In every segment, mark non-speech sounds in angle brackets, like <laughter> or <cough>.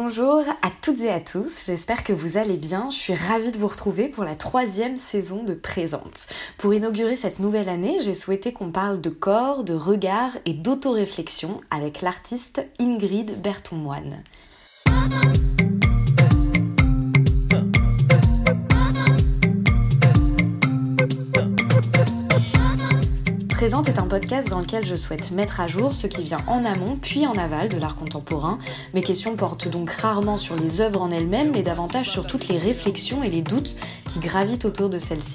Bonjour à toutes et à tous, j'espère que vous allez bien. Je suis ravie de vous retrouver pour la troisième saison de Présente. Pour inaugurer cette nouvelle année, j'ai souhaité qu'on parle de corps, de regard et d'autoréflexion avec l'artiste Ingrid Berton-Moine. Présente est un podcast dans lequel je souhaite mettre à jour ce qui vient en amont puis en aval de l'art contemporain. Mes questions portent donc rarement sur les œuvres en elles-mêmes, mais davantage sur toutes les réflexions et les doutes qui gravitent autour de celles-ci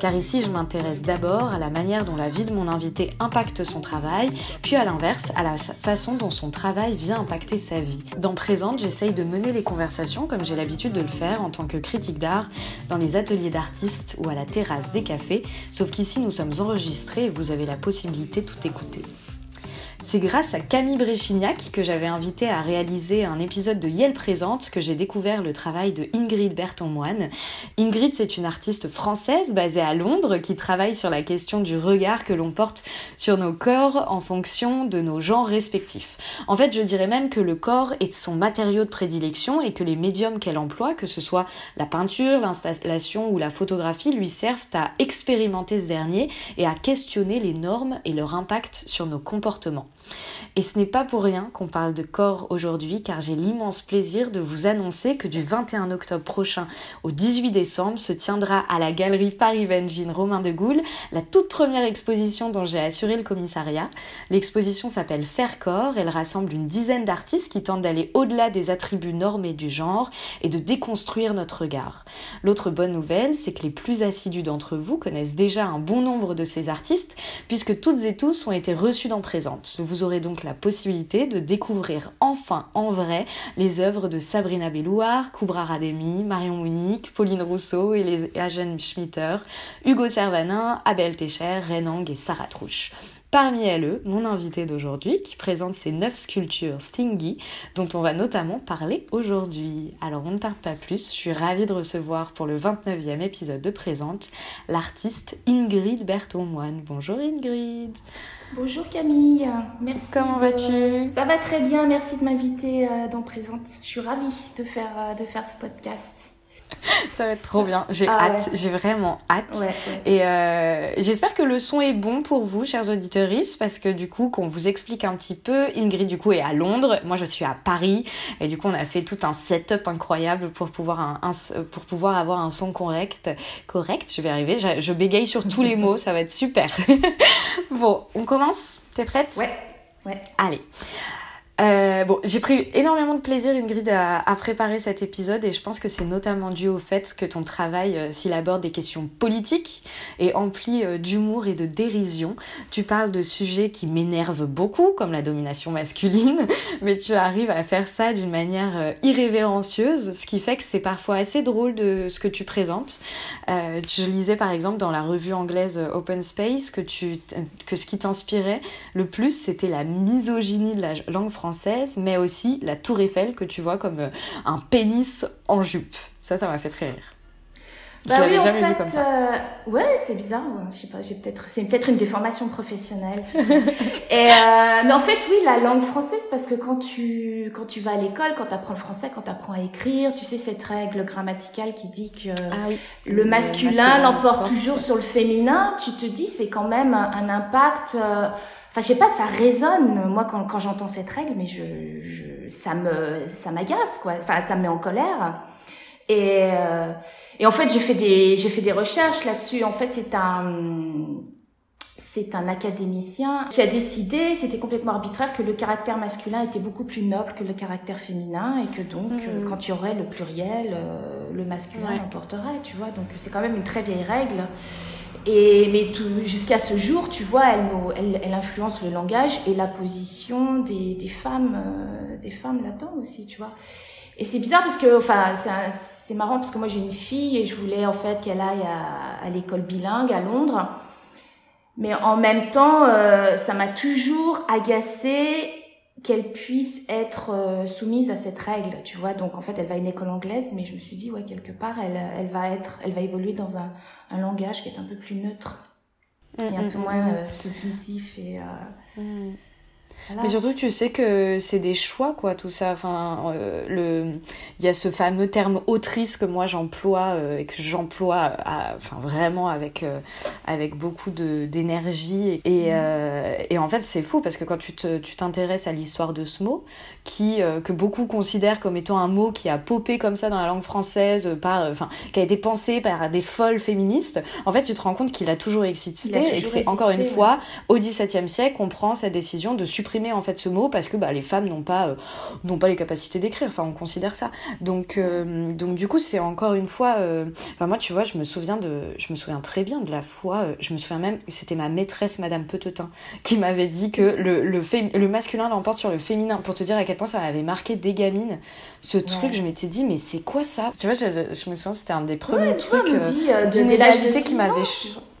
car ici je m'intéresse d'abord à la manière dont la vie de mon invité impacte son travail, puis à l'inverse, à la façon dont son travail vient impacter sa vie. Dans Présente, j'essaye de mener les conversations comme j'ai l'habitude de le faire en tant que critique d'art dans les ateliers d'artistes ou à la terrasse des cafés, sauf qu'ici nous sommes enregistrés et vous avez la possibilité de tout écouter. C'est grâce à Camille Bréchignac que j'avais invité à réaliser un épisode de Yale Présente que j'ai découvert le travail de Ingrid Berton-Moine. Ingrid, c'est une artiste française basée à Londres qui travaille sur la question du regard que l'on porte sur nos corps en fonction de nos genres respectifs. En fait, je dirais même que le corps est son matériau de prédilection et que les médiums qu'elle emploie, que ce soit la peinture, l'installation ou la photographie, lui servent à expérimenter ce dernier et à questionner les normes et leur impact sur nos comportements. Et ce n'est pas pour rien qu'on parle de corps aujourd'hui, car j'ai l'immense plaisir de vous annoncer que du 21 octobre prochain au 18 décembre se tiendra à la galerie Paris Vengine Romain de Gaulle la toute première exposition dont j'ai assuré le commissariat. L'exposition s'appelle Faire corps, elle rassemble une dizaine d'artistes qui tentent d'aller au-delà des attributs normés du genre et de déconstruire notre regard. L'autre bonne nouvelle, c'est que les plus assidus d'entre vous connaissent déjà un bon nombre de ces artistes, puisque toutes et tous ont été reçus dans Présente. Aurez donc la possibilité de découvrir enfin en vrai les œuvres de Sabrina Bellouard, Koubra Rademi, Marion Munich, Pauline Rousseau et les Agen Schmitter, Hugo Servanin, Abel Techer, Renang et Sarah Trouche. Parmi elles, mon invité d'aujourd'hui qui présente ses neuf sculptures Stingy dont on va notamment parler aujourd'hui. Alors on ne tarde pas plus, je suis ravie de recevoir pour le 29e épisode de Présente l'artiste Ingrid Berton-Moine. Bonjour Ingrid Bonjour Camille, merci. Comment vas-tu? Ça va très bien, merci de m'inviter euh, dans Présente. Je suis ravie de faire, euh, de faire ce podcast. <laughs> Ça va être trop bien. J'ai ah hâte. J'ai vraiment hâte. Et euh, j'espère que le son est bon pour vous, chers auditeurs, parce que du coup, qu'on vous explique un petit peu, Ingrid du coup est à Londres, moi je suis à Paris, et du coup on a fait tout un setup incroyable pour pouvoir un, pour pouvoir avoir un son correct. Correct, je vais arriver. Je, je bégaye sur tous les <laughs> mots, ça va être super. <laughs> bon, on commence? T'es prête? Ouais. Ouais. Allez. Euh, bon, j'ai pris énormément de plaisir, Ingrid, à, préparer cet épisode et je pense que c'est notamment dû au fait que ton travail, euh, s'il aborde des questions politiques, est empli euh, d'humour et de dérision. Tu parles de sujets qui m'énervent beaucoup, comme la domination masculine, <laughs> mais tu arrives à faire ça d'une manière euh, irrévérencieuse, ce qui fait que c'est parfois assez drôle de ce que tu présentes. je lisais par exemple dans la revue anglaise Open Space que, tu, que ce qui t'inspirait le plus, c'était la misogynie de la langue française mais aussi la tour Eiffel que tu vois comme euh, un pénis en jupe. Ça, ça m'a fait très rire. Bah je l'avais jamais vu comme ça. Euh, ouais, c'est bizarre. Je sais pas, j'ai peut-être, c'est peut-être une déformation professionnelle. <laughs> et euh, mais en fait, oui, la langue française, parce que quand tu quand tu vas à l'école, quand tu apprends le français, quand tu apprends à écrire, tu sais cette règle grammaticale qui dit que ah le masculin l'emporte toujours sur le féminin. Tu te dis, c'est quand même un, impact. Euh, Enfin, je sais pas, ça résonne moi quand, quand j'entends cette règle, mais je, je ça me ça m'agace quoi. Enfin, ça me met en colère. Et euh, et en fait, j'ai fait des j'ai fait des recherches là-dessus. En fait, c'est un c'est un académicien qui a décidé, c'était complètement arbitraire, que le caractère masculin était beaucoup plus noble que le caractère féminin et que donc, euh, mmh. quand il y aurait le pluriel, euh, le masculin l'emporterait, tu vois. Donc, c'est quand même une très vieille règle. Mais jusqu'à ce jour, tu vois, elle, influence le langage et la position des, femmes, euh, des femmes aussi, tu vois. Et c'est bizarre parce que, enfin, c'est marrant parce que moi j'ai une fille et je voulais en fait qu'elle aille à, l'école bilingue à Londres. Mais en même temps, euh, ça m'a toujours agacée qu'elle puisse être euh, soumise à cette règle, tu vois. Donc en fait, elle va à une école anglaise, mais je me suis dit ouais quelque part, elle va être, elle va évoluer dans un, un langage qui est un peu plus neutre. Et un mm, peu mm, moins mm, euh, submissif mais surtout, tu sais que c'est des choix, quoi, tout ça. Enfin, euh, le, il y a ce fameux terme autrice que moi j'emploie et que j'emploie enfin vraiment avec avec beaucoup d'énergie et mm. et en fait c'est fou parce que quand tu t'intéresses à l'histoire de ce mot qui que beaucoup considèrent comme étant un mot qui a popé comme ça dans la langue française par enfin qui a été pensé par des folles féministes en fait tu te rends compte qu'il a toujours existé et que c'est encore une fois au XVIIe siècle qu'on prend cette décision de supprimer en fait ce mot parce que bah, les femmes n'ont pas, euh, n'ont pas les capacités d'écrire. Enfin, on considère ça. Donc, euh, donc du coup, c'est encore une fois. Euh, enfin, moi, tu vois, je me souviens de, je me souviens très bien de la fois. je me souviens même, c'était ma maîtresse, Madame Petetin, qui m'avait dit que le, le, le masculin l'emporte sur le féminin. Pour te dire à quel point ça m'avait marqué des gamines. Ce truc, je m'étais dit, mais c'est quoi ça? Tu vois, je, je, me souviens, c'était un des premiers trucs d'inégalité qui m'avait.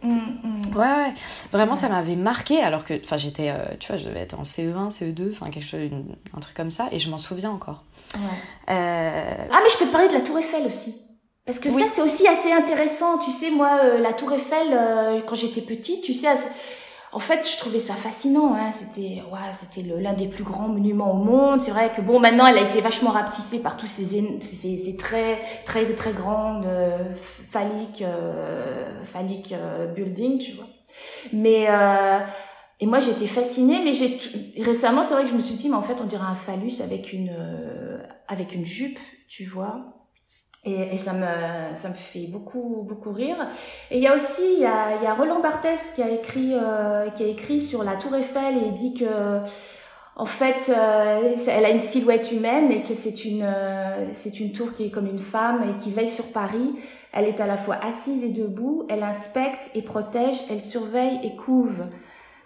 Mm, mm. Ouais, ouais. Vraiment, ça m'avait marqué alors que, enfin, j'étais, euh, tu vois, je devais être en CE1, CE2, enfin, quelque chose, un truc comme ça, et je m'en souviens encore. Ouais. Euh... Ah, mais je peux te parler de la Tour Eiffel aussi. Parce que ça, c'est aussi assez intéressant. Tu sais, moi, euh, la Tour Eiffel, euh, quand j'étais petite, tu sais, en fait, je trouvais ça fascinant. Hein. C'était, ouais, c'était l'un des plus grands monuments au monde. C'est vrai que bon, maintenant, elle a été vachement rapetissée par tous ces, ces, ces très, très, très grandes euh, phalliques, euh, euh, buildings, tu vois. Mais euh, et moi, j'étais fascinée. Mais j'ai récemment, c'est vrai que je me suis dit, mais en fait, on dirait un phallus avec une, euh, avec une jupe, tu vois. Et, et, ça me ça me fait beaucoup beaucoup rire. Et il y a aussi il y a, y a Roland Barthes qui a écrit euh, qui a écrit sur la Tour Eiffel et dit que en fait euh, elle a une silhouette humaine et que c'est une euh, c'est une tour qui est comme une femme et qui veille sur Paris. Elle est à la fois assise et debout, elle inspecte et protège, elle surveille et couve.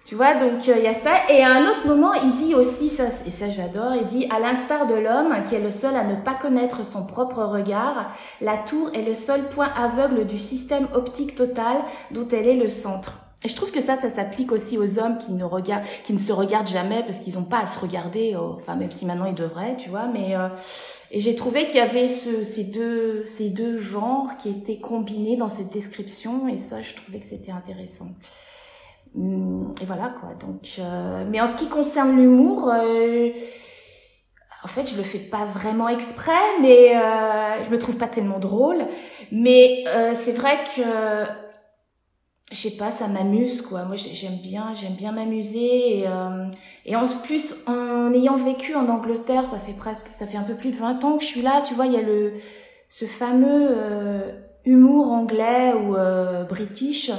Tu vois, donc il y a ça. Et à un autre moment, il dit aussi, ça, et ça j'adore, il dit, à l'instar de l'homme, qui est le seul à ne pas connaître son propre regard, la tour est le seul point aveugle du système optique total dont elle est le centre. Et je trouve que ça, ça s'applique aussi aux hommes qui ne regardent, qui ne se regardent jamais parce qu'ils n'ont pas à se regarder. Enfin, même si maintenant ils devraient, tu vois. Mais euh, et j'ai trouvé qu'il y avait ce, ces deux, ces deux genres qui étaient combinés dans cette description. Et ça, je trouvais que c'était intéressant. Hum, et voilà quoi. Donc, euh, mais en ce qui concerne l'humour, euh, en fait, je le fais pas vraiment exprès, mais euh, je me trouve pas tellement drôle. Mais euh, c'est vrai que je sais pas, ça m'amuse quoi. Moi, j'aime bien, j'aime bien m'amuser et, euh, et en plus, en ayant vécu en Angleterre, ça fait presque, ça fait un peu plus de 20 ans que je suis là. Tu vois, il y a le ce fameux humour anglais ou british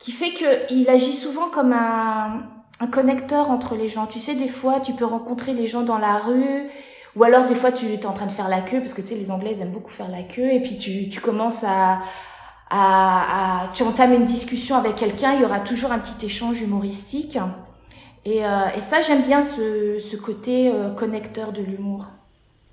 qui fait qu'il agit souvent comme un, un connecteur entre les gens. Tu sais, des fois, tu peux rencontrer les gens dans la rue, ou alors des fois, tu es en train de faire la queue, parce que tu sais, les Anglais, aiment beaucoup faire la queue, et puis tu, tu commences à, à, à, tu entames une discussion avec quelqu'un, il y aura toujours un petit échange humoristique. Et, euh, et ça, j'aime bien ce, ce côté euh, connecteur de l'humour.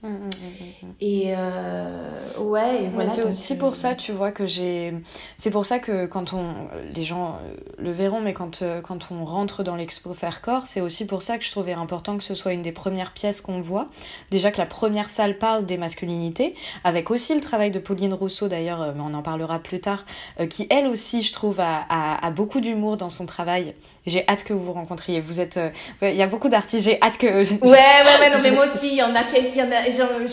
Mmh, mmh, mmh, et euh, ouais, et voilà. c'est aussi pour ça, tu vois, que j'ai. C'est pour ça que quand on. Les gens euh, le verront, mais quand, euh, quand on rentre dans l'expo Faire Corps, c'est aussi pour ça que je trouvais important que ce soit une des premières pièces qu'on voit. Déjà que la première salle parle des masculinités, avec aussi le travail de Pauline Rousseau d'ailleurs, mais on en parlera plus tard, qui elle aussi, je trouve, a, a, a beaucoup d'humour dans son travail j'ai hâte que vous vous rencontriez. Vous êtes, euh, il y a beaucoup d'artistes. J'ai hâte que. ouais, ouais, ouais, non, <laughs> mais moi aussi, il y en a quelques,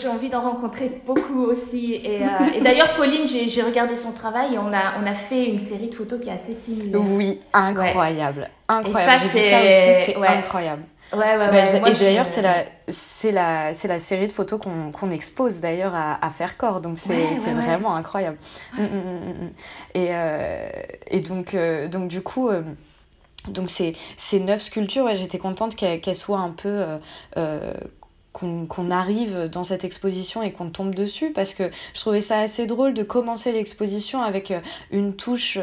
j'ai envie d'en rencontrer beaucoup aussi. Et, euh, et d'ailleurs, Pauline, j'ai regardé son travail et on a, on a fait une série de photos qui est assez similaire. Oui, incroyable, incroyable. J'ai vu ça aussi, c'est incroyable. Ouais, ouais, bah, ouais. et d'ailleurs, c'est la, c'est la, c'est la série de photos qu'on qu'on expose d'ailleurs à, à Faire Corps, donc c'est ouais, c'est vraiment incroyable. Mm, mm, mm, et euh, et donc euh, donc du coup. Euh, donc ces, ces neuf sculptures, ouais, j'étais contente qu'elles soient un peu... Euh, euh, qu'on arrive dans cette exposition et qu'on tombe dessus parce que je trouvais ça assez drôle de commencer l'exposition avec euh, une touche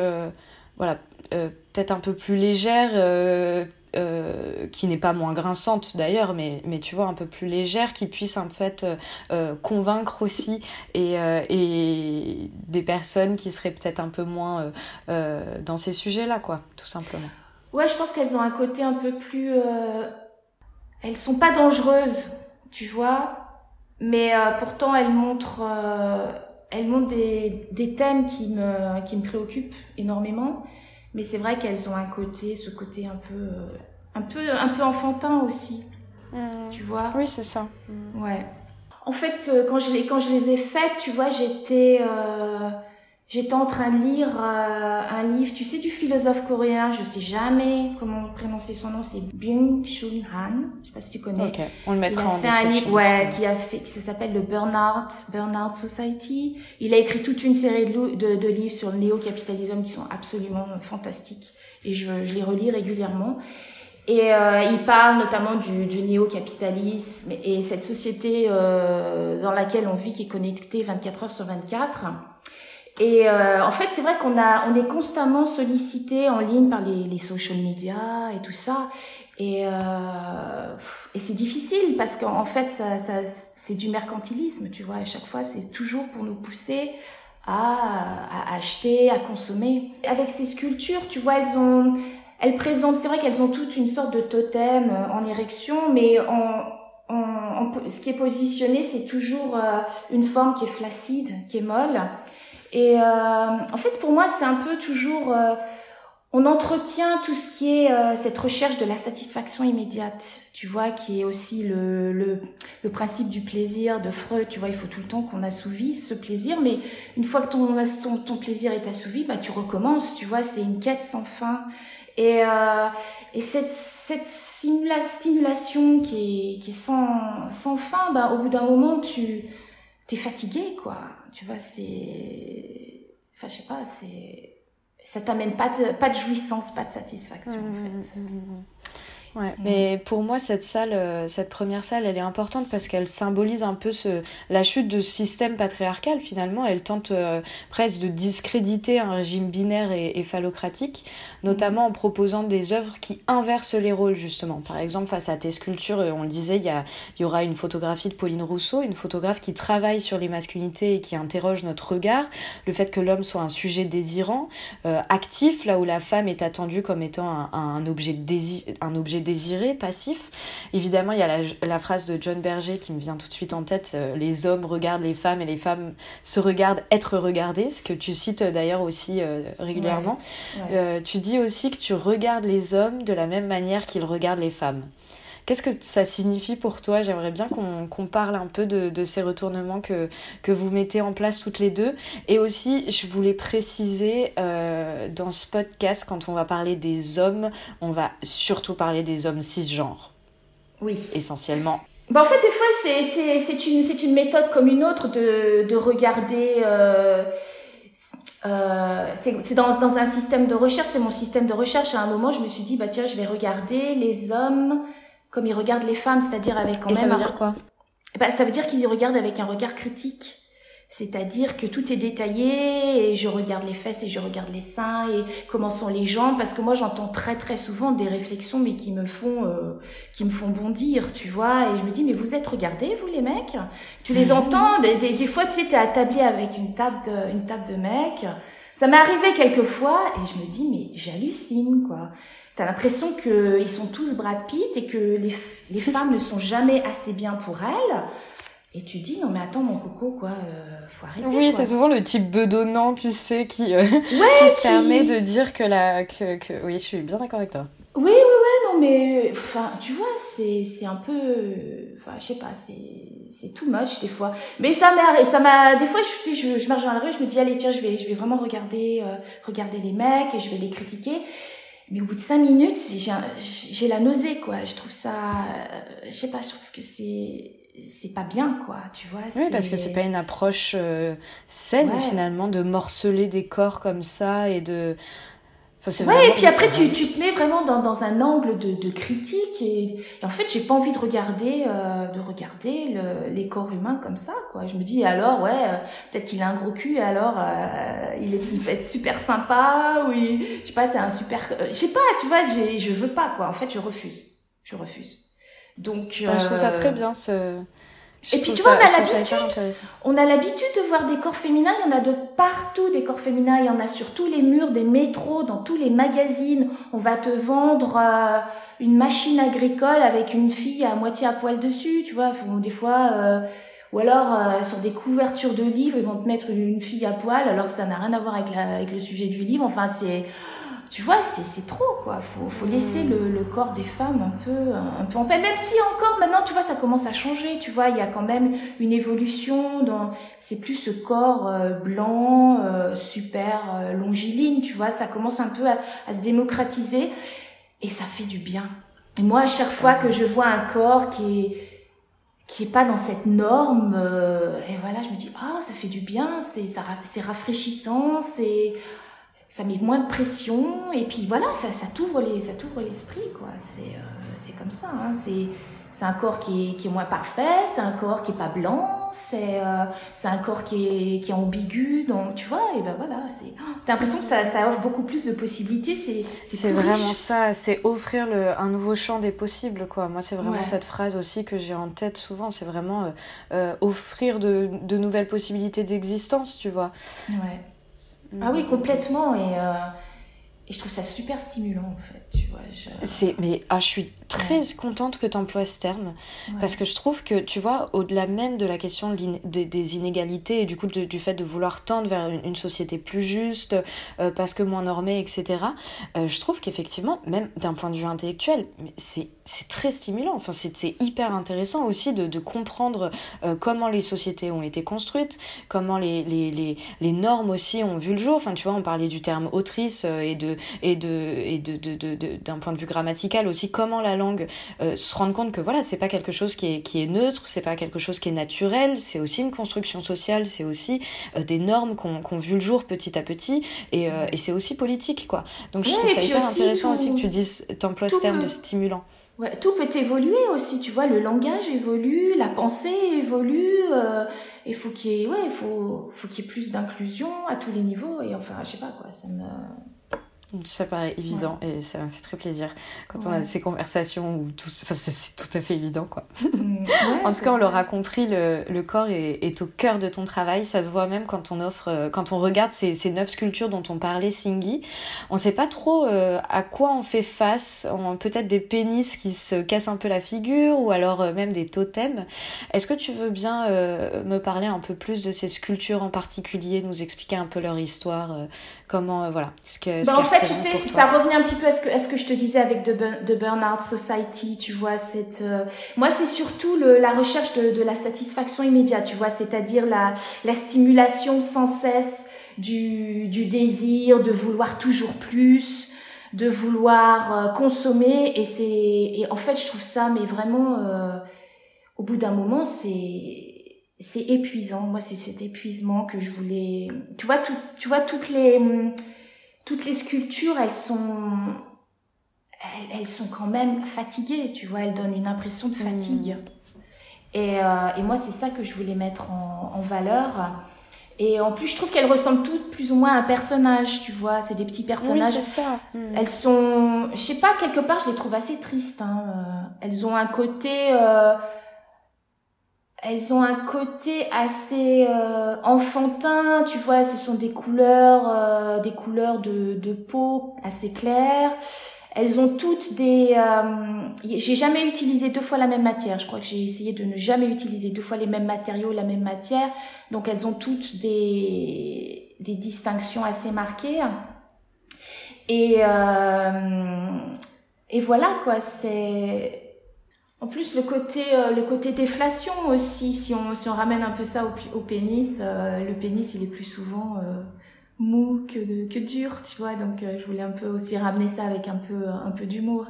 voilà peut-être un peu plus légère qui n'est pas moins grinçante d'ailleurs, mais, mais tu vois, un peu plus légère, qui puisse en fait convaincre aussi et, et des personnes qui seraient peut-être un peu moins dans ces sujets-là, quoi, tout simplement. Ouais, je pense qu'elles ont un côté un peu plus. Euh... Elles sont pas dangereuses, tu vois, mais euh, pourtant elles montrent, euh, elles montrent des, des thèmes qui me qui me préoccupent énormément. Mais c'est vrai qu'elles ont un côté, ce côté un peu, euh, un peu, un peu enfantin aussi, mmh. tu vois. Oui, c'est ça. Ouais. En fait, quand je les quand je les ai faites, tu vois, j'étais J'étais en train de lire euh, un livre, tu sais, du philosophe coréen, je sais jamais comment prononcer son nom, c'est Byung-Chul Han, je sais pas si tu connais. Ok, on le mettra en description. un livre, ouais, qui a fait, ça s'appelle le Burnout, Burnout Society. Il a écrit toute une série de, de, de livres sur le néo-capitalisme qui sont absolument fantastiques. Et je, je les relis régulièrement. Et euh, il parle notamment du, du néo-capitalisme et cette société euh, dans laquelle on vit qui est connectée 24 heures sur 24 et euh, en fait, c'est vrai qu'on a, on est constamment sollicité en ligne par les, les social media et tout ça. Et, euh, et c'est difficile parce qu'en fait, ça, ça, c'est du mercantilisme, tu vois. À chaque fois, c'est toujours pour nous pousser à, à acheter, à consommer. Avec ces sculptures, tu vois, elles ont, elles présentent, c'est vrai qu'elles ont toutes une sorte de totem en érection, mais en, en, ce qui est positionné, c'est toujours euh, une forme qui est flaccide, qui est molle. Et euh, en fait, pour moi, c'est un peu toujours... Euh, on entretient tout ce qui est euh, cette recherche de la satisfaction immédiate, tu vois, qui est aussi le, le, le, principe du plaisir de Freud, tu vois, il faut tout le temps qu'on assouvisse ce plaisir, mais une fois que ton, ton, plaisir est assouvi, bah, tu recommences, tu vois, c'est une quête sans fin. Et, euh, et cette, cette stimulation qui est, qui est sans, sans fin, bah, au bout d'un moment, tu t'es fatigué, quoi tu vois, c'est, enfin, je sais pas, c'est, ça t'amène pas de, pas de jouissance, pas de satisfaction, en mmh, fait. Mmh, mmh, Ouais, mais pour moi, cette salle, euh, cette première salle, elle est importante parce qu'elle symbolise un peu ce, la chute de ce système patriarcal. Finalement, elle tente euh, presque de discréditer un régime binaire et, et phallocratique, notamment en proposant des œuvres qui inversent les rôles, justement. Par exemple, face à tes sculptures, euh, on le disait, il y, a, il y aura une photographie de Pauline Rousseau, une photographe qui travaille sur les masculinités et qui interroge notre regard, le fait que l'homme soit un sujet désirant, actif, là où la femme est attendue comme étant un, un objet désir, un objet désiré, passif. Évidemment, il y a la, phrase de John Berger qui me vient tout de suite en tête, euh, les hommes regardent les femmes et les femmes se regardent être regardées, ce que tu cites d'ailleurs aussi euh, régulièrement. Euh, tu dis aussi que tu regardes les hommes de la même manière qu'ils regardent les femmes. Qu'est-ce que ça signifie pour toi? J'aimerais bien qu'on parle un peu de, de, ces retournements que, que vous mettez en place toutes les deux. Et aussi, je voulais préciser euh, dans ce podcast, quand on va parler des hommes, on va surtout parler des hommes cisgenres. Oui. Essentiellement. Bah en fait, des fois, c'est une, une méthode comme une autre de, de regarder... Euh... Euh, c'est dans, dans un système de recherche, c'est mon système de recherche. À un moment, je me suis dit, bah tiens, je vais regarder les hommes comme ils regardent les femmes, c'est-à-dire avec quand Et même. ça veut dire quoi bah, Ça veut dire qu'ils y regardent avec un regard critique. C'est-à-dire que tout est détaillé et je regarde les fesses et je regarde les seins et comment sont les jambes parce que moi j'entends très très souvent des réflexions mais qui me font euh, qui me font bondir tu vois et je me dis mais vous êtes regardés vous les mecs? Tu les <laughs> entends? Des, des, des fois tu sais t'es attablé avec une table de, une table de mecs ça m'est arrivé quelques fois et je me dis mais j'hallucine quoi T'as l'impression qu'ils sont tous Brad Pitt et que les, les femmes ne sont jamais assez bien pour elles. Et tu dis, non mais attends mon coco, quoi, euh, faut arrêter. Oui, c'est souvent le type bedonnant, tu sais, qui, euh, <laughs> qui se permet de dire que la... Que, que... Oui, je suis bien d'accord avec toi. Oui, oui, ouais, non mais... Enfin, tu vois, c'est, c'est un peu... Enfin, je sais pas, c'est, c'est too much des fois. Mais ça m'a... Ça m'a des fois, je, je, je marche dans la rue, je me dis, allez, tiens, je vais, je vais vraiment regarder, euh, regarder les mecs et je vais les critiquer. Mais au bout de cinq minutes, j'ai la nausée, quoi. Je trouve ça, euh, je sais pas, je trouve que c'est c'est pas bien quoi tu vois oui parce que c'est pas une approche euh, saine finalement de morceler des corps comme ça et de ouais, et puis après, tu, tu te mets vraiment dans, dans un angle de, de critique et, en fait, j'ai pas envie de regarder, euh, de regarder le, les corps humains comme ça, quoi. Je me dis, alors, ouais, euh, peut-être qu'il a un gros cul, et alors, euh, il, est, il peut être super sympa, ou il, je sais pas, c'est un super, euh, je sais pas, tu vois, je veux pas, quoi. En fait, je refuse. Je refuse. Donc, je trouve ça très bien, ce, et puis tu vois, on a l'habitude, on a l'habitude de voir des corps féminins. Il y en a de partout des corps féminins. Il y en a sur tous les murs des métros, dans tous les magazines. On va te vendre euh, une machine agricole avec une fille à moitié à poil dessus. Tu vois, des fois, euh, ou alors euh, sur des couvertures de livres, ils vont te mettre une fille à poil alors que ça n'a rien à voir avec, la, avec le sujet du livre. Enfin, c'est tu vois, c'est trop, quoi. Faut, faut laisser le, le, corps des femmes un peu, un peu en paix. Même si encore, maintenant, tu vois, ça commence à changer. Tu vois, il y a quand même une évolution dans, c'est plus ce corps euh, blanc, euh, super euh, longiligne, tu vois. Ça commence un peu à, à, se démocratiser. Et ça fait du bien. Et moi, à chaque fois que je vois un corps qui est, qui est pas dans cette norme, et voilà, je me dis, ah, ça fait du bien, c'est, c'est rafraîchissant, c'est, ça met moins de pression et puis voilà ça, ça t'ouvre les ça l'esprit quoi c'est euh, c'est comme ça hein. c'est c'est un corps qui est, qui est moins parfait c'est un corps qui est pas blanc c'est euh, un corps qui est qui est ambigu donc tu vois et ben voilà c'est t'as l'impression que ça, ça offre beaucoup plus de possibilités c'est c'est vraiment ça c'est offrir le un nouveau champ des possibles quoi. Moi c'est vraiment cette phrase aussi que j'ai en tête souvent c'est vraiment euh, euh offrir de, de nouvelles possibilités d'existence tu vois. Ouais. Ah oui, complètement. Et, euh, et, je trouve ça super stimulant, en fait. Tu vois, C'est, mais ah, je suis très contente que tu emploies ce terme parce que je trouve que, tu vois, au-delà même de la question des, inégalités et du coup du fait de vouloir tendre vers une, société plus juste euh, parce que moins normée, etc., euh, je trouve qu'effectivement, même d'un point de vue intellectuel, c'est c'est très stimulant. Enfin, c'est hyper intéressant aussi de, de comprendre euh, comment les sociétés ont été construites, comment les, les, les, les, normes aussi ont vu le jour. Enfin, tu vois, on parlait du terme autrice et de et de et de, de, point de vue grammatical aussi comment la langue euh, se rendre compte que voilà c'est pas quelque chose qui est qui est neutre c'est pas quelque chose qui est naturel c'est aussi une construction sociale c'est aussi euh, des normes qu'on qu vu le jour petit à petit et, euh, et c'est aussi politique quoi. Donc je trouve ça hyper intéressant aussi que tu dises t'emploies ce terme de stimulant. Ouais, tout peut évoluer aussi, tu vois, le langage évolue, la pensée évolue, il faut qu'il y ait, ouais, faut, faut qu'il y ait plus d'inclusion à tous les niveaux, et enfin, je sais pas quoi, ça me, ça paraît évident et ça me fait très plaisir quand on a ces conversations où tout, enfin, c'est tout à fait évident quoi. Mm. <laughs> en tout cas, on l'aura compris, le, le corps est, est, au cœur de ton travail. Ça se voit même quand on offre, euh, quand on regarde ces, ces neuf sculptures dont on parlait, Singy. On sait pas trop euh, à quoi on fait face. Peut-être des pénis qui se cassent un peu la figure ou alors euh, même des totems. Est-ce que tu veux bien me parler un peu plus de ces sculptures en particulier, nous expliquer un peu leur histoire, comment voilà, ce que. Bah, tu sais, ça revenait un petit peu à ce que, à ce que je te disais avec The, The Burnout Society, tu vois, cette, euh, moi, c'est surtout le, la recherche de, de la satisfaction immédiate, tu vois, c'est-à-dire la, la stimulation sans cesse du, du désir, de vouloir toujours plus, de vouloir euh, consommer, et c'est, et en fait, je trouve ça, mais vraiment, euh, au bout d'un moment, c'est, c'est épuisant. Moi, c'est cet épuisement que je voulais. Tu vois, tout, tu vois toutes les toutes les sculptures, elles sont elles, elles, sont quand même fatiguées. Tu vois, elles donnent une impression de fatigue. Mm. Et, euh, et, moi, c'est ça que je voulais mettre en, en, valeur. Et en plus, je trouve qu'elles ressemblent toutes plus ou moins à un personnage, tu vois. C'est des petits personnages. Oui, c'est ça. Mm. Elles sont, je sais pas, quelque part, je les trouve assez tristes. Hein. Euh, elles ont un côté euh, elles ont un côté assez euh, enfantin, tu vois, ce sont des couleurs, euh, des couleurs de, de, peau assez claires. Elles ont toutes des. Euh, j'ai jamais utilisé deux fois la même matière. Je crois que j'ai essayé de ne jamais utiliser deux fois les mêmes matériaux, la même matière. Donc elles ont toutes des des distinctions assez marquées. Et et voilà quoi. C'est en plus, le côté, euh, le côté déflation aussi, si on, si on ramène un peu ça au, pénis, euh, le pénis, il est plus souvent euh, mou que, de, que dur, tu vois. Donc, je voulais un peu aussi ramener ça avec un peu, un peu d'humour.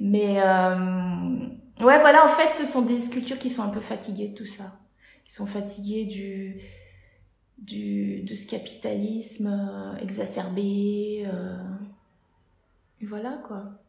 Mais ouais, voilà, en fait, ce sont des sculptures qui sont un peu fatiguées de tout ça, qui sont fatiguées du, du de ce capitalisme exacerbé. voilà quoi.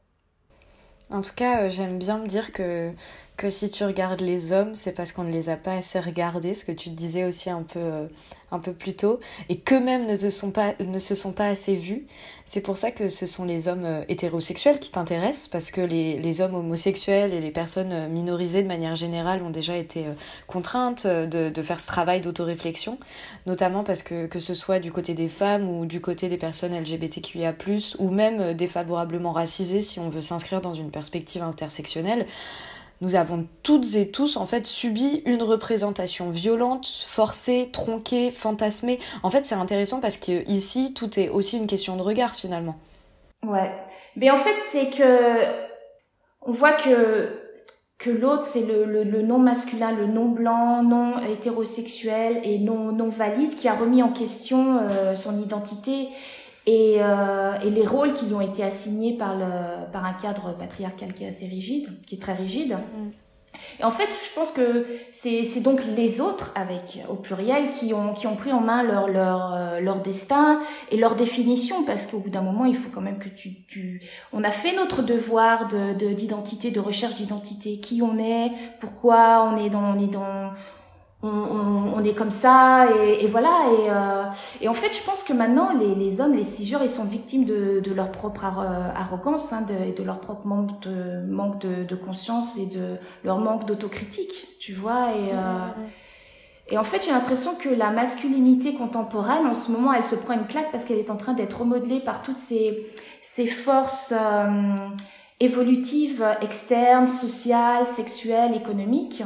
En tout cas, euh, j'aime bien me dire que, que si tu regardes les hommes, c'est parce qu'on ne les a pas assez regardés, ce que tu disais aussi un peu, euh, un peu plus tôt, et qu'eux-mêmes ne, se sont pas, ne se sont pas assez vus. C'est pour ça que ce sont les hommes euh, hétérosexuels qui t'intéressent, parce que les, les hommes homosexuels et les personnes minorisées de manière générale ont déjà été contraintes de, de faire ce travail d'autoréflexion, notamment parce que que ce soit du côté des femmes ou du côté des personnes LGBTQIA+, ou même défavorablement racisées si on veut s'inscrire dans une perspective intersectionnelle, nous avons toutes et tous en fait subi une représentation violente, forcée, tronquée, fantasmée. En fait, c'est intéressant parce que ici, tout est aussi une question de regard finalement. Ouais. Mais en fait, c'est que on voit que que l'autre c'est le, le, non masculin, le non blanc, non hétérosexuel et non non valide qui a remis en question euh, son identité et, euh, et les rôles qui lui ont été assignés par le par un cadre patriarcal qui est assez rigide, qui est très rigide. Mm. Et en fait, je pense que c'est donc les autres, avec au pluriel, qui ont qui ont pris en main leur leur euh, leur destin et leur définition, parce qu'au bout d'un moment, il faut quand même que tu tu. On a fait notre devoir de d'identité, de, de recherche d'identité, qui on est, pourquoi on est dans on est dans on, on, est comme ça et, et voilà. Et, euh, et, en fait je pense que maintenant les, les hommes les cisgenres ils sont victimes de, de leur propre arrogance hein, de, de leur propre manque de manque de, de, conscience et de leur manque d'autocritique tu vois. Et euh, et en fait j'ai l'impression que la masculinité contemporaine en ce moment elle se prend une claque parce qu'elle est en train d'être remodelée par toutes ces ces forces euh, évolutives externes sociales sexuelles économiques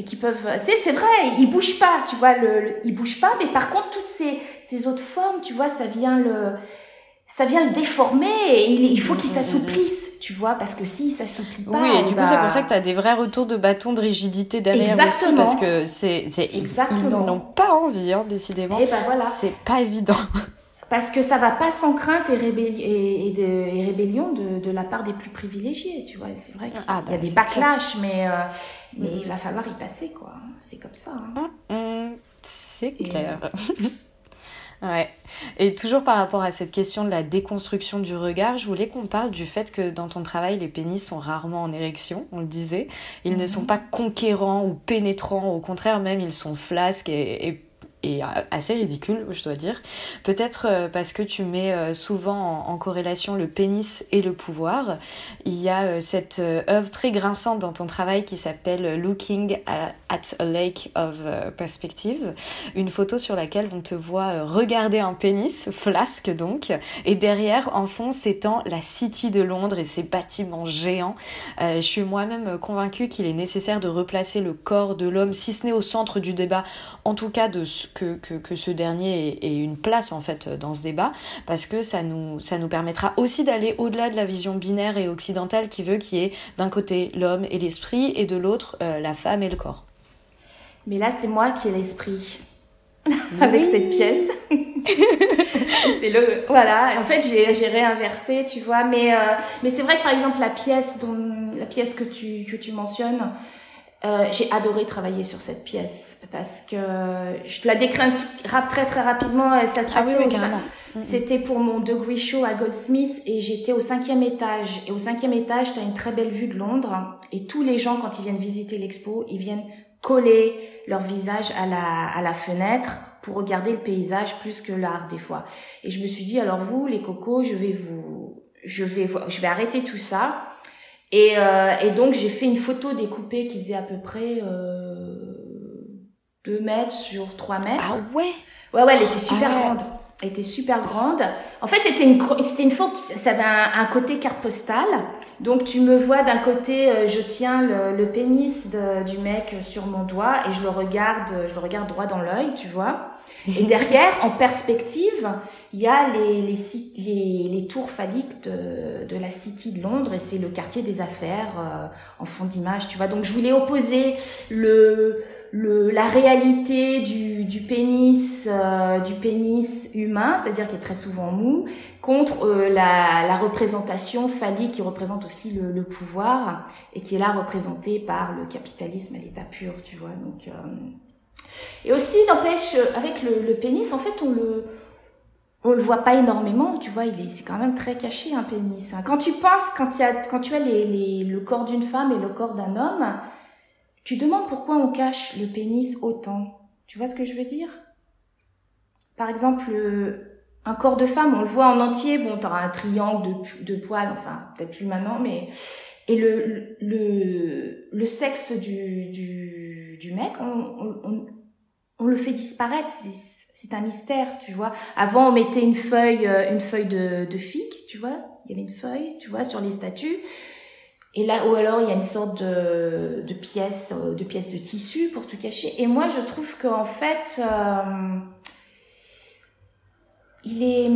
et qui peuvent tu sais c'est vrai ils bougent pas tu vois le, ils bougent pas mais par contre toutes ces ces autres formes tu vois ça vient le ça vient le déformer et il, il faut qu'il s'assouplisse tu vois parce que si s'assouplit pas oui et du coup c'est pour ça que tu as des vrais retours de bâton de rigidité derrière aussi parce que c'est c'est ils n'en ont pas envie hein, décidément. Et ben voilà. C'est pas évident parce que ça va pas sans crainte et, et, de, et rébellion de, de, la part des plus privilégiés, tu vois. C'est vrai qu'il ah, y a bah, des backlash, mais, euh, mais il va falloir y passer, quoi. C'est comme ça. Hein. Hum, hum, c'est clair. <laughs> ouais. Et toujours par rapport à cette question de la déconstruction du regard, je voulais qu'on parle du fait que dans ton travail, les pénis sont rarement en érection, on le disait. Ils ne sont mhm. pas conquérants ou pénétrants, au contraire même, ils sont flasques et, et et assez ridicule, je dois dire. Peut-être euh, parce que tu mets euh, souvent en, corrélation le pénis et le pouvoir. Il y a euh, cette œuvre très grinçante dans ton travail qui s'appelle Looking at a Lake of Perspective, une photo sur laquelle on te voit regarder un pénis, flasque donc, et derrière, en fond, s'étend la City de Londres et ses bâtiments géants. je suis moi-même convaincue qu'il est nécessaire de replacer le corps de l'homme, si ce n'est au centre du débat, en tout cas de que, que, que, ce dernier ait, une place en fait dans ce débat parce que ça nous, ça nous permettra aussi d'aller au-delà de la vision binaire et occidentale qui veut qu'il y ait d'un côté l'homme et l'esprit et de l'autre euh, la femme et le corps. Mais là, c'est moi qui ai l'esprit <laughs> avec cette pièce. <laughs> c'est le voilà. En fait, j'ai j'ai réinversé, tu vois. Mais euh, mais c'est vrai que par exemple la pièce dont la pièce que tu que tu mentionnes, euh, j'ai adoré travailler sur cette pièce parce que je te la décris très très rapidement. Ça se ah passait au C'était pour mon degree show à Goldsmith et j'étais au cinquième étage. Et au cinquième étage, tu as une très belle vue de Londres et tous les gens quand ils viennent visiter l'expo, ils viennent coller leur visage à la à la fenêtre pour regarder le paysage plus que l'art des fois. Et je me suis dit alors vous les cocos, je vais vous je vais je vais arrêter tout ça et, euh, et donc j'ai fait une photo découpée qui faisait à peu près euh, 2 mètres sur 3 mètres. Ah ouais Ouais, ouais, elle était super ah grande. Elle était super grande. En fait, c'était une, c'était une photo, ça avait un, côté carte postale. Donc, tu me vois d'un côté, euh, je tiens le, le pénis de, du mec sur mon doigt et je le regarde, je le regarde droit dans l'œil, tu vois. Et <laughs> derrière, en perspective, il y a les, les, les, les tours phalliques de, de, la City de Londres et c'est le quartier des affaires euh, en fond d'image, tu vois. Donc je voulais opposer le, le, la réalité du, du pénis, euh, du pénis humain, c'est-à-dire qui est très souvent mou, contre euh, la, la, représentation phallique qui représente aussi le, le, pouvoir et qui est là représentée par le capitalisme à l'état pur, tu vois. Donc et aussi, n'empêche, avec le, le, pénis, en fait, on le, on le voit pas énormément, tu vois, il est, c'est quand même très caché un pénis. Hein. Quand tu penses, quand, a, quand tu as les, les, le corps d'une femme et le corps d'un homme, tu demandes pourquoi on cache le pénis autant. Tu vois ce que je veux dire? Par exemple, un corps de femme, on le voit en entier, bon, t'auras un triangle de, de poils, enfin, peut-être plus maintenant, mais et le le, le sexe du, du, du mec, on, on, on le fait disparaître. C'est un mystère, tu vois. Avant, on mettait une feuille, euh, une feuille de, de figue, tu vois. Il y avait une feuille, tu vois, sur les statues. Et là, ou alors il y a une sorte de, de pièce, euh, de pièce de tissu pour tout cacher. Et moi, je trouve qu'en fait, euh, il est,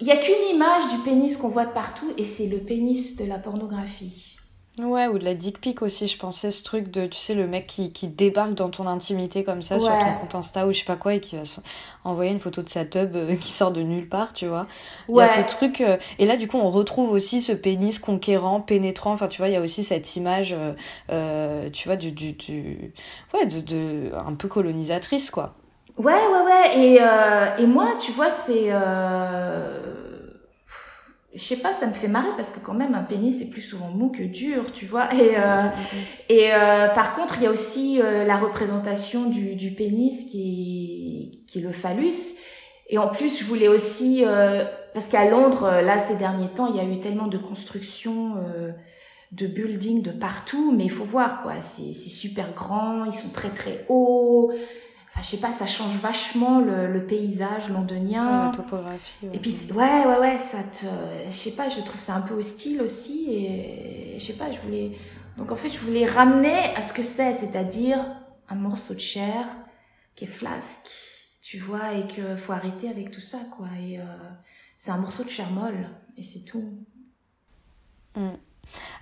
il y a qu'une image du pénis qu'on voit de partout et c'est le pénis de la pornographie. Ouais, ou de la dick pic aussi, je pensais ce truc de, tu sais, le mec qui, qui débarque dans ton intimité comme ça sur ton compte Insta ou je sais pas quoi et qui va envoyer une photo de sa tub euh, <laughs> qui sort de nulle part, tu vois. Il y a ce truc, euh, et là du coup on retrouve aussi ce pénis conquérant, pénétrant, enfin tu vois, il y a aussi cette image, euh, tu vois, du, du, du, ouais, de, de, un peu colonisatrice quoi. Ouais, ouais, ouais, et, et moi, tu vois, c'est je sais pas, ça me fait marrer parce que quand même un pénis c'est plus souvent mou que dur, tu vois. Et euh, et euh, par contre, il y a aussi euh, la représentation du, du pénis qui est, qui est le phallus. Et en plus, je voulais aussi parce qu'à Londres, là ces derniers temps, il y a eu tellement de constructions de buildings de partout, mais il faut voir quoi, c'est c'est super grand, ils sont très très hauts je sais pas, ça change vachement le, le paysage londonien. la topographie. Et puis, ouais, ouais, ouais, ça te, je sais pas, je trouve ça un peu hostile aussi. Et je sais pas, je voulais, donc en fait, je voulais ramener à ce que c'est, c'est-à-dire un morceau de chair qui est flasque, tu vois, et que faut arrêter avec tout ça, quoi. Et euh, c'est un morceau de chair molle, et c'est tout. Mm.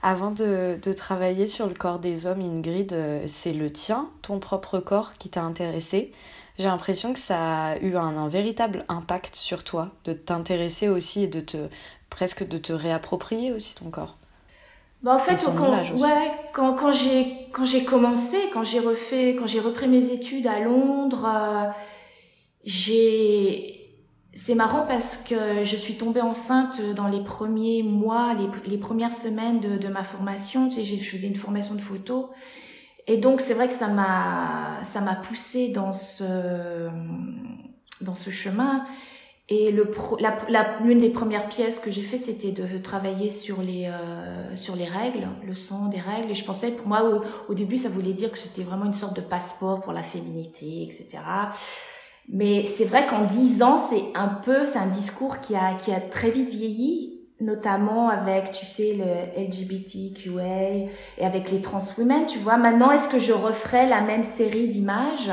Avant de, de, travailler sur le corps des hommes, Ingrid, euh, c'est le tien, ton propre corps, qui t'a intéressé. J'ai l'impression que ça a eu un, un véritable impact sur toi, de t'intéresser aussi et de te presque de te réapproprier aussi ton corps. Bah en fait, quand, ouais, quand, quand j'ai quand j'ai commencé, quand j'ai refait, quand j'ai repris mes études à Londres, euh, j'ai c'est marrant parce que je suis tombée enceinte dans les premiers mois, les, premières semaines de, ma formation. Tu sais, je faisais une formation de photo. Et donc, c'est vrai que ça m'a, ça m'a poussée dans ce, dans ce chemin. Et le l'une des premières pièces que j'ai fait, c'était de travailler sur les, euh, sur les règles, le sang des règles. Et je pensais, pour moi, au début, ça voulait dire que c'était vraiment une sorte de passeport pour la féminité, etc. Mais c'est vrai qu'en dix ans, c'est un peu, c'est un discours qui a, qui a très vite vieilli, notamment avec, tu sais, le LGBTQA et avec les trans women, tu vois. Maintenant, est-ce que je referais la même série d'images?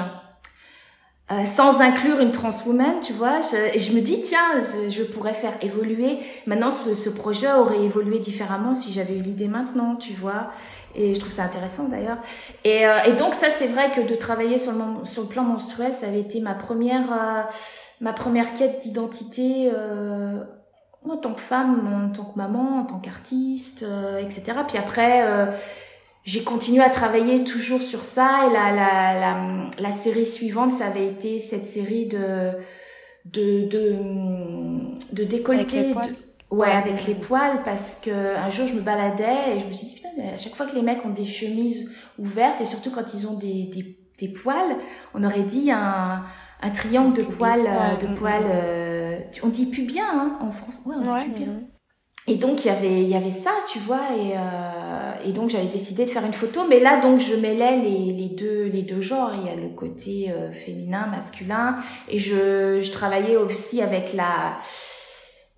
Euh, sans inclure une trans woman, tu vois je, Et je me dis, tiens, je, pourrais faire évoluer. Maintenant, ce, ce projet aurait évolué différemment si j'avais eu l'idée maintenant, tu vois et je trouve ça intéressant d'ailleurs. Et, euh, et, donc ça, c'est vrai que de travailler sur le, sur le plan menstruel, ça avait été ma première, euh, ma première quête d'identité euh, en tant que femme, en tant que maman, en tant qu'artiste, etc. Puis après, j'ai continué à travailler toujours sur ça. Et la, la, la, la, série suivante, ça avait été cette série de de de, de décolleté. Ouais, avec les poils, parce que un jour je me baladais et je me suis dit à chaque fois que les mecs ont des chemises ouvertes et surtout quand ils ont des, des, des poils, on aurait dit un, un triangle de poils, euh, de poils. Euh, on dit plus bien hein, en France. Ouais, on dit plus bien. Et donc il y avait il y avait ça, tu vois, et euh, et donc j'avais décidé de faire une photo, mais là donc je mêlais les les deux les deux genres. Il y a le côté euh, féminin, masculin, et je je travaillais aussi avec la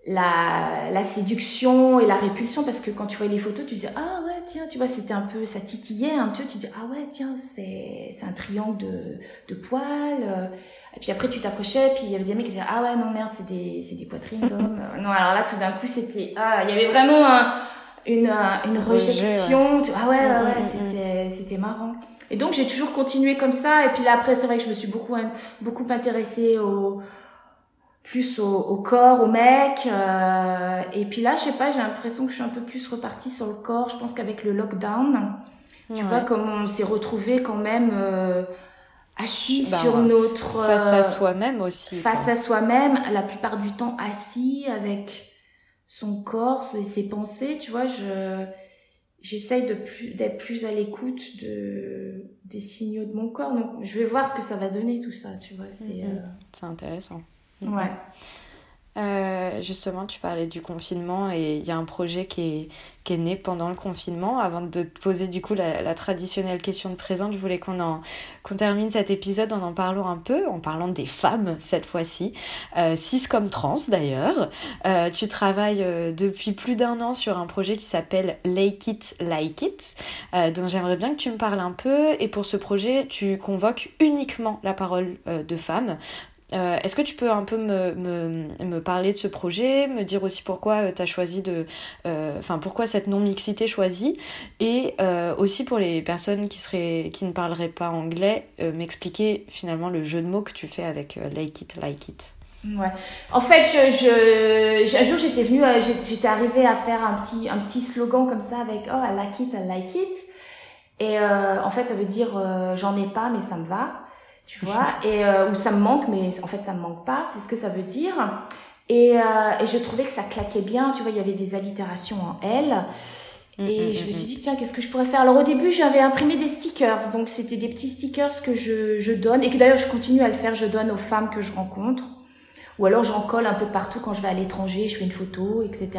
la, la séduction et la répulsion parce que quand tu voyais les photos tu disais ah ouais tiens tu vois c'était un peu ça titillait un peu tu dis ah ouais tiens c'est c'est un triangle de de poils et puis après tu t'approchais puis il y avait des mecs qui disaient ah ouais non merde c'est des c'est des poitrines d'hommes non alors là tout d'un coup c'était ah il y avait vraiment un, une une rejection. Ah ouais ouais ouais, mm, mm, mm. c'était c'était marrant. Et donc j'ai toujours continué comme ça. Et puis là après c'est vrai que je me suis beaucoup beaucoup intéressée au plus au, au, corps, au mec. Euh, et puis là, je sais pas, j'ai l'impression que je suis un peu plus repartie sur le corps. Je pense qu'avec le lockdown, tu vois, comme on s'est retrouvé quand même euh, assis bah, sur notre... Face à euh, soi-même aussi. Face à soi-même, la plupart du temps assis avec son corps et ses pensées, tu vois, je j'essaye de plus d'être plus à l'écoute de des signaux de mon corps donc je vais voir ce que ça va donner tout ça tu vois c'est mm-hmm. euh... c'est intéressant Ouais. Euh, justement, tu parlais du confinement et il y a un projet qui est, qui est né pendant le confinement. Avant de te poser du coup la, traditionnelle question de présent, je voulais qu'on termine cet épisode en en parlant un peu, en parlant des femmes cette fois-ci, euh, cis comme trans d'ailleurs. Euh, tu travailles depuis plus d'un an sur un projet qui s'appelle Lake It Like It, dont j'aimerais bien que tu me parles un peu. Et pour ce projet, tu convoques uniquement la parole de femmes Euh, est-ce que tu peux un peu me, me, parler de ce projet, me dire aussi pourquoi tu as choisi de. Enfin, pourquoi cette non-mixité choisie Et aussi pour les personnes qui, seraient, qui ne parleraient pas anglais, m'expliquer finalement le jeu de mots que tu fais avec Like It, Like It. Ouais. En fait, je, un jour j'étais venue, j'étais arrivée à faire un petit, un petit slogan comme ça avec oh I like it, I like it. Et euh, en fait, ça veut dire euh, j'en ai pas, mais ça me va, tu vois. et euh, ou ça me manque, mais en fait ça me manque pas. C'est ce que ça veut dire. Et, euh, et je trouvais que ça claquait bien, tu vois. Il y avait des allitérations en L. Mm, et mm, je me mm, suis dit, tiens, qu'est-ce que je pourrais faire? Alors au début, j'avais imprimé des stickers. Donc c'était des petits stickers que je, je donne et que d'ailleurs je continue à le faire. Je donne aux femmes que je rencontre ou alors j'en colle un peu partout quand je vais à l'étranger, je fais une photo, etc.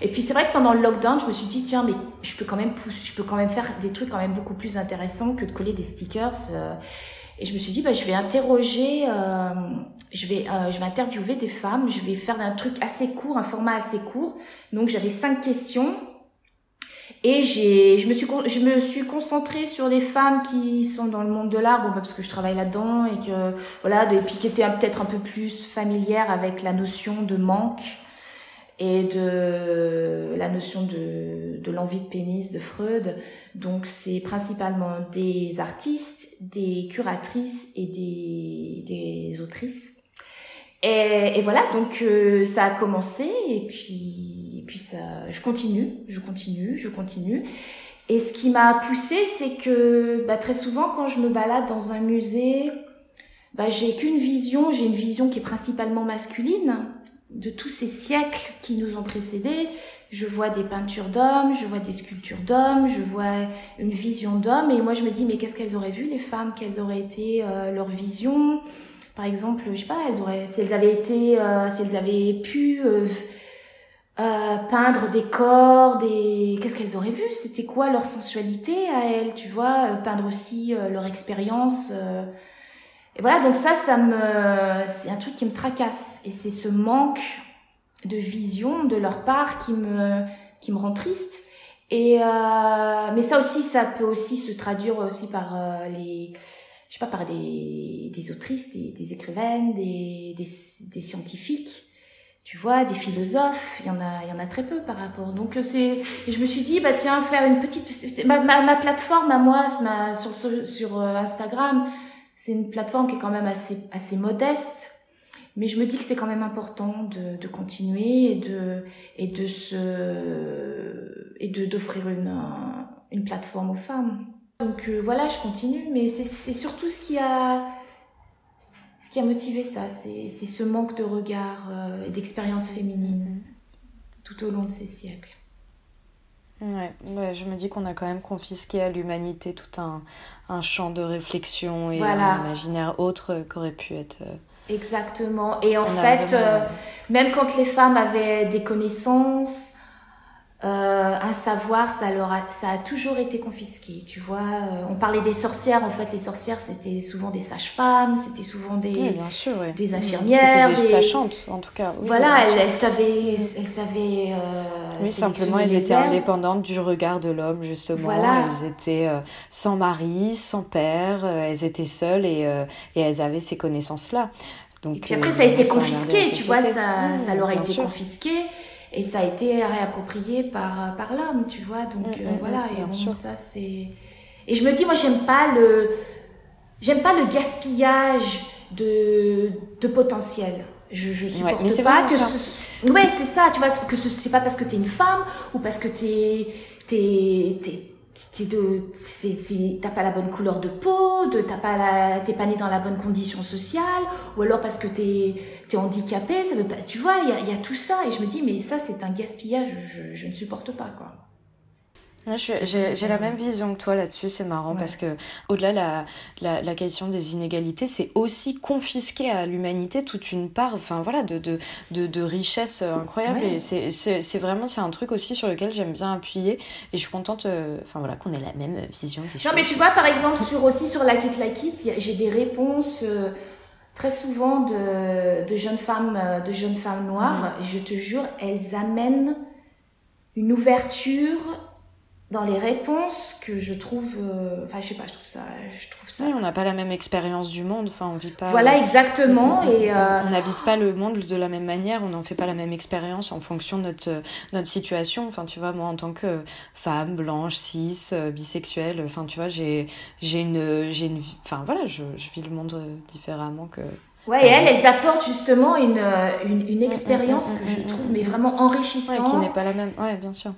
Et puis c'est vrai que pendant le lockdown, je me suis dit tiens mais je peux quand même pousser, je peux quand même faire des trucs quand même beaucoup plus intéressants que de coller des stickers. Euh. Et je me suis dit bah je vais interroger, euh, je vais euh, je vais interviewer des femmes, je vais faire un truc assez court, un format assez court. Donc j'avais cinq questions. Et j'ai, je me suis, je me suis concentrée sur les femmes qui sont dans le monde de l'art, bon, bah, parce que je travaille là-dedans et que, voilà, et puis qui étaient peut-être un peu plus familières avec la notion de manque et de la notion de, de l'envie de pénis de Freud. Donc, c'est principalement des artistes, des curatrices et des, des autrices. Et, et voilà, donc euh, ça a commencé et puis et puis ça, je continue, je continue, je continue. Et ce qui m'a poussée, c'est que bah, très souvent, quand je me balade dans un musée, bah, j'ai qu'une vision, j'ai une vision qui est principalement masculine de tous ces siècles qui nous ont précédés. Je vois des peintures d'hommes, je vois des sculptures d'hommes, je vois une vision d'hommes. Et moi, je me dis, mais qu'est-ce qu'elles auraient vu, les femmes? Quelles auraient été euh, leurs visions? Par exemple, je sais pas, elles auraient, si elles avaient été, euh, si elles avaient pu euh, euh, peindre des corps, des qu'est-ce qu'elles auraient vu? C'était quoi leur sensualité à elles, tu vois? Euh, Peindre aussi euh, leur expérience. Et voilà, donc ça, ça me, c'est un truc qui me tracasse. Et c'est ce manque de vision de leur part qui me, qui me rend triste. Et mais ça aussi, ça peut aussi se traduire aussi par les, je sais pas, par des, des autrices, des, écrivaines, des, des, scientifiques tu vois, des philosophes, il y en a, il y en a très peu par rapport. Donc euh, c'est, je me suis dit, bah tiens, faire une petite, ma, ma, plateforme à moi, sur, sur euh, Instagram, c'est une plateforme qui est quand même assez, assez modeste, mais je me dis que c'est quand même important de, de continuer et de, et de se, et de d'offrir une, une plateforme aux femmes. Donc euh, voilà, je continue, mais c'est, surtout ce qui a ce qui a motivé ça, c'est ce manque de regard euh, et d'expérience féminine tout au long de ces siècles. Ouais, je me dis qu'on a quand même confisqué à l'humanité tout un, un, champ de réflexion et un imaginaire autre qu'aurait pu être. Euh, Exactement. Et en fait, euh, même quand les femmes avaient des connaissances, euh, un savoir, ça leur a, ça a toujours été confisqué. Tu vois, euh, on parlait des sorcières. En fait, les sorcières, c'était souvent des sages-femmes, c'était souvent des, bien sûr, des infirmières, des, des, sachantes, en tout cas. voilà, elles, elles, savaient, elles savaient. Euh, oui, simplement, elles étaient indépendantes du regard de l'homme, justement. Voilà. Elles étaient euh, sans mari, sans père, elles étaient seules et, et elles avaient ces connaissances-là. Donc, et puis après, ça a été confisqué. Tu vois, ça, ça leur a été confisqué et ça a été réapproprié par par l'homme tu vois. Donc mm, euh, mm, voilà mm, et bon, ça c'est et je me dis moi j'aime pas le j'aime pas le gaspillage de de potentiel. Je je supporte ouais, pas que ce... ouais c'est ça tu vois que ce c'est pas parce que t'es une femme ou parce que t'es t'es t'es t'as pas la bonne couleur de peau, de t'as pas la, t'es pas né dans la bonne condition sociale, ou alors parce que t'es es handicapé, ça veut pas, tu vois, il y a, y a, tout ça et je me dis mais ça c'est un gaspillage, je, je ne supporte pas quoi. J'ai la même vision que toi là-dessus, c'est marrant parce que au-delà la, la, la, question des inégalités, c'est aussi confisquer à l'humanité toute une part, enfin voilà, de, de, de, de richesse incroyable. Et c'est vraiment c'est un truc aussi sur lequel j'aime bien appuyer et je suis contente, euh, enfin voilà, qu'on ait la même vision des choses. Non mais tu vois par exemple sur aussi sur la Kit la Kit, j'ai des réponses. Euh, très souvent de, de, jeunes femmes euh, de jeunes femmes noires, je te jure, elles amènent une ouverture dans les réponses que je trouve euh, enfin je sais pas je trouve ça je trouve ça oui, on n'a pas la même expérience du monde enfin on vit pas voilà exactement on, et euh, on n'habite pas le monde de la même manière on n'en fait pas la même expérience en fonction de notre notre situation enfin tu vois moi en tant que femme blanche cis euh, bisexuelle enfin tu vois j'ai j'ai une j'ai une enfin voilà je, je vis le monde différemment que Ouais, et elles, elles apportent justement une, une, une expérience que je trouve mais vraiment enrichissante. Ouais, qui n'est pas la même. Ouais, bien sûr.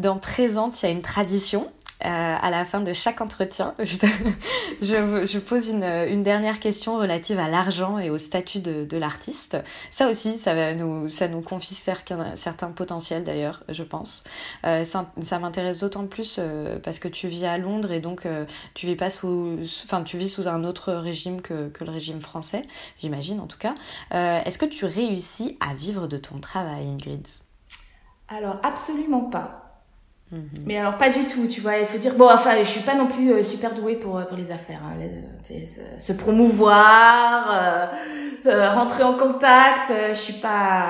Dans Présente, il y a une tradition. Euh, à la fin de chaque entretien, <laughs> je, pose une, dernière question relative à l'argent et au statut de, l'artiste. Ça aussi, ça, nous, ça confie certains, potentiels d'ailleurs, je pense. Euh, ça, m'intéresse d'autant plus euh, parce que tu vis à Londres et donc tu vis sous, un autre régime que, le régime français, j'imagine en tout cas. Est-ce que tu réussis à vivre de ton travail, Ingrid? Alors absolument pas. Mhm. Mais alors pas du tout, tu vois. Il faut dire bon, enfin, je suis pas non plus euh, super douée pour euh, pour les affaires. Hein, les, se, se, promouvoir, euh, euh, rentrer en contact. je suis pas.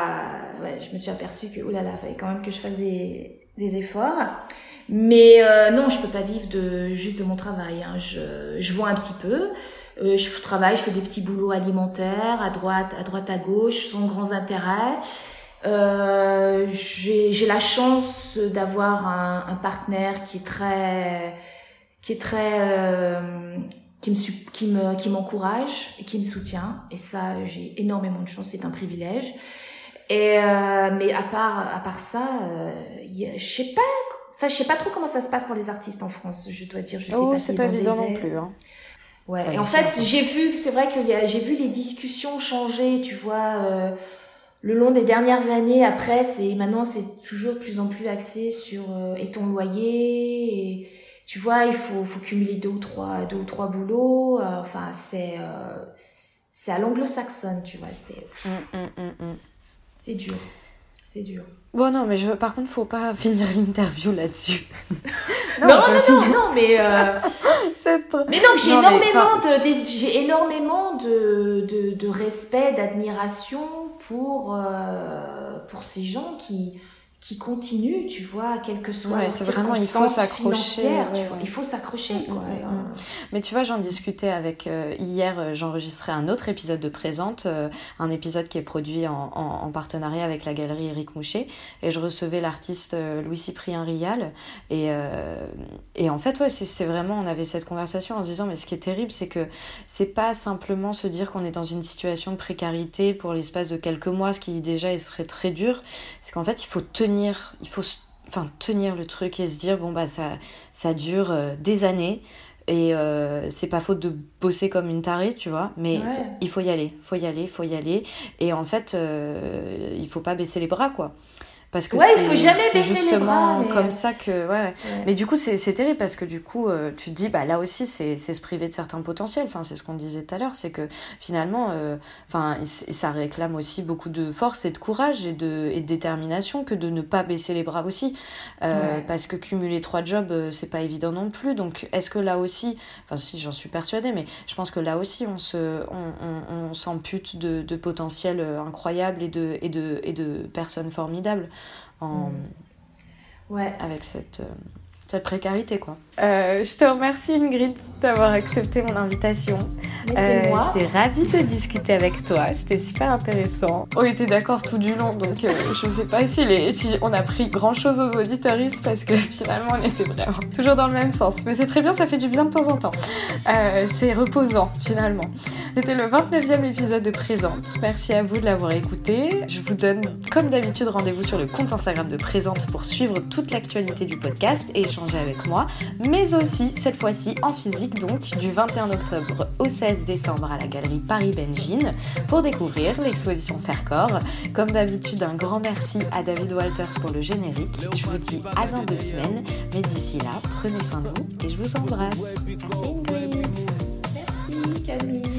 Ouais, je me suis aperçue que oulala, fallait quand même que je fasse des des efforts. Mais non, je peux pas vivre de juste de mon travail. Hein. Je je vois un petit peu. je travaille, je fais des petits boulots alimentaires à droite, à droite, à gauche, sans grands intérêts. Euh, j'ai la chance d'avoir un, un, partenaire qui est très, qui est très, euh, qui me, qui me, qui m'encourage et qui me soutient. Et ça, j'ai énormément de chance. C'est un privilège. Et euh, mais à part, à part ça, euh, je sais pas. Enfin, je sais pas trop comment ça se passe pour les artistes en France. Je dois dire, je sais oh, pas. c'est pas évident non plus. Hein. Ouais. Et en fait, j'ai vu c'est vrai que j'ai vu les discussions changer. Tu vois. Le long des dernières années, après, c'est maintenant c'est toujours de plus en plus axé sur euh, et ton loyer. Et, tu vois, il faut, faut cumuler deux ou trois, deux ou trois boulots. Euh, enfin, c'est euh, c'est à l'anglo-saxonne, tu vois. C'est hum, hum, hum, c'est dur, c'est dur. Bon non, mais je, par contre, faut pas finir l'interview là-dessus. non, non, non, non, mais euh... <laughs> mais donc j'ai énormément de, énormément de, de, de respect, d'admiration pour, euh, pour ces gens qui, qui continuent, tu vois, quel que soit ouais, c'est vraiment il faut s'accrocher. Ouais, Il faut s'accrocher, quoi. Mm, mm, mm. Mais tu vois, j'en discutais avec euh, hier, euh, j'enregistrais un autre épisode de Présente, euh, un épisode qui est produit en, en, en, partenariat avec la galerie Éric Moucher, et je recevais l'artiste euh, Louis Cyprien Rial, et et en fait, ouais, c'est vraiment, on avait cette conversation en se disant, mais ce qui est terrible, c'est que c'est pas simplement se dire qu'on est dans une situation de précarité pour l'espace de quelques mois, ce qui déjà serait très dur, c'est qu'en fait, il faut tenir tenir, il faut enfin, tenir le truc et se dire bon bah ça, ça dure euh, des années et euh, c'est pas faute de bosser comme une tarée tu vois mais ouais. il faut y aller faut y aller faut y aller et en fait euh, il faut pas baisser les bras quoi parce que ouais, c'est justement bras, mais... comme ça que ouais, ouais. mais du coup c'est terrible parce que du coup euh, tu te dis bah là aussi c'est se priver de certains potentiels. Enfin c'est ce qu'on disait tout à l'heure c'est que finalement euh, enfin ça réclame aussi beaucoup de force et de courage et de, et de détermination que de ne pas baisser les bras aussi. Euh, ouais. parce que cumuler trois jobs euh, c'est pas évident non plus. Donc est-ce que là aussi enfin si j'en suis persuadée mais je pense que là aussi on se on, on, on s'ampute de, de potentiel incroyable et de et de et de personnes formidables en... ouais. avec cette, euh, cette précarité quoi. Euh, je te remercie Ingrid d'avoir accepté mon invitation. Euh, J'étais ravie de discuter avec toi, c'était super intéressant. On était d'accord tout du long, donc euh, je sais pas si, les, si on a pris grand chose aux auditoristes parce que <laughs> finalement on était vraiment toujours dans le même sens. Mais c'est très bien, ça fait du bien de temps en temps. Euh, c'est reposant finalement. C'était le 29e épisode de Présente. Merci à vous de l'avoir écouté. Je vous donne comme d'habitude rendez-vous sur le compte Instagram de Présente pour suivre toute l'actualité du podcast et échanger avec moi mais aussi cette fois-ci en physique, donc du 21 octobre au 16 décembre à la galerie Paris Benjine pour découvrir l'exposition Faire Corps. Comme d'habitude, un grand merci à David Walters pour le générique. Je vous dis à dans deux semaines, mais d'ici là, prenez soin de vous et je vous embrasse. Merci Ingrid. Merci Camille.